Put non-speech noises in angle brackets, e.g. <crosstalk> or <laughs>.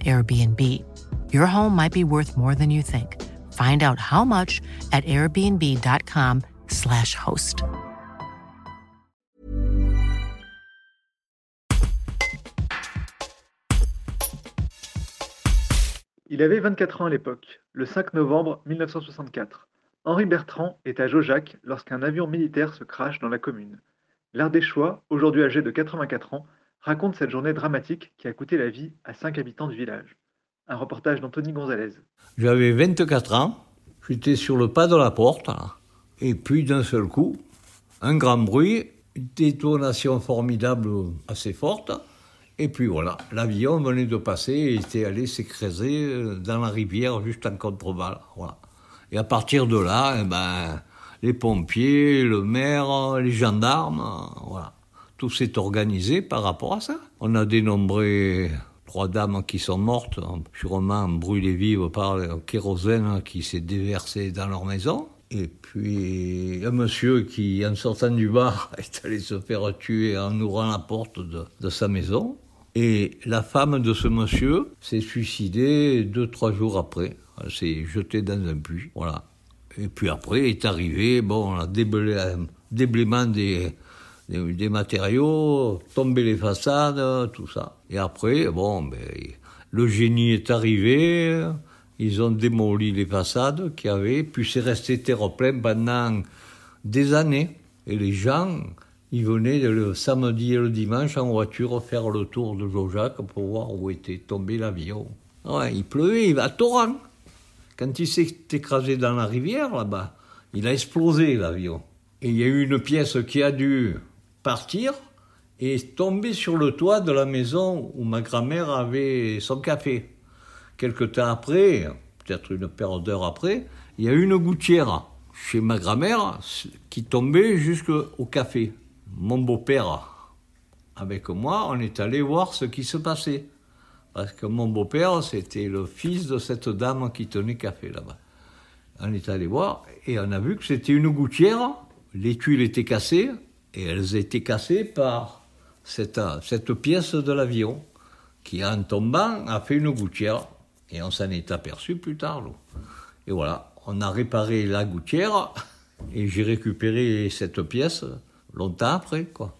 Airbnb. Your home might be worth more than you think. Find out how much at airbnb.com/slash host. Il avait 24 ans à l'époque, le 5 novembre 1964. Henri Bertrand est à Jaujac lorsqu'un avion militaire se crache dans la commune. L'Ardéchois, aujourd'hui âgé de 84 ans, raconte cette journée dramatique qui a coûté la vie à cinq habitants du village. Un reportage d'Anthony Gonzalez. J'avais 24 ans, j'étais sur le pas de la porte, et puis d'un seul coup, un grand bruit, une détonation formidable assez forte, et puis voilà, l'avion venait de passer et était allé s'écraser dans la rivière juste en contrebas. Et à partir de là, eh ben, les pompiers, le maire, les gendarmes, voilà tout s'est organisé par rapport à ça. On a dénombré trois dames qui sont mortes, sûrement brûlées vives par le kérosène qui s'est déversé dans leur maison. Et puis un monsieur qui, en sortant du bar, <laughs> est allé se faire tuer en ouvrant la porte de, sa maison. Et la femme de ce monsieur s'est suicidée deux, trois jours après. Elle s'est jetée dans un puits. Voilà. Et puis après est arrivé, bon, le déblaiement des, des, matériaux, tomber les façades, tout ça. Et après, bon, ben, le génie est arrivé, ils ont démoli les façades qu'il y avait, puis c'est resté terre-plein pendant des années. Et les gens, ils venaient le samedi et le dimanche en voiture faire le tour de Jojac pour voir où était tombé l'avion. Ouais, il pleuvait, va torrent. Quand il s'est écrasé dans la rivière, là-bas, il a explosé l'avion. Et il y a eu une pièce qui a dû partir et tomber sur le toit de la maison où ma grand-mère avait son café. Quelque temps après, peut-être une paire d'heures après, il y a eu une gouttière chez ma grand-mère qui tombait jusqu'au café. Mon beau-père, avec moi, on est allé voir ce qui se passait. Parce que mon beau-père, c'était le fils de cette dame qui tenait café là-bas. On est allé voir et on a vu que c'était une gouttière, les tuiles étaient cassées, et elles étaient cassées par cette, pièce de l'avion qui, en tombant, a fait une gouttière. Et on s'en est aperçu plus tard. Et voilà, on a réparé la gouttière et j'ai récupéré cette pièce longtemps après, quoi.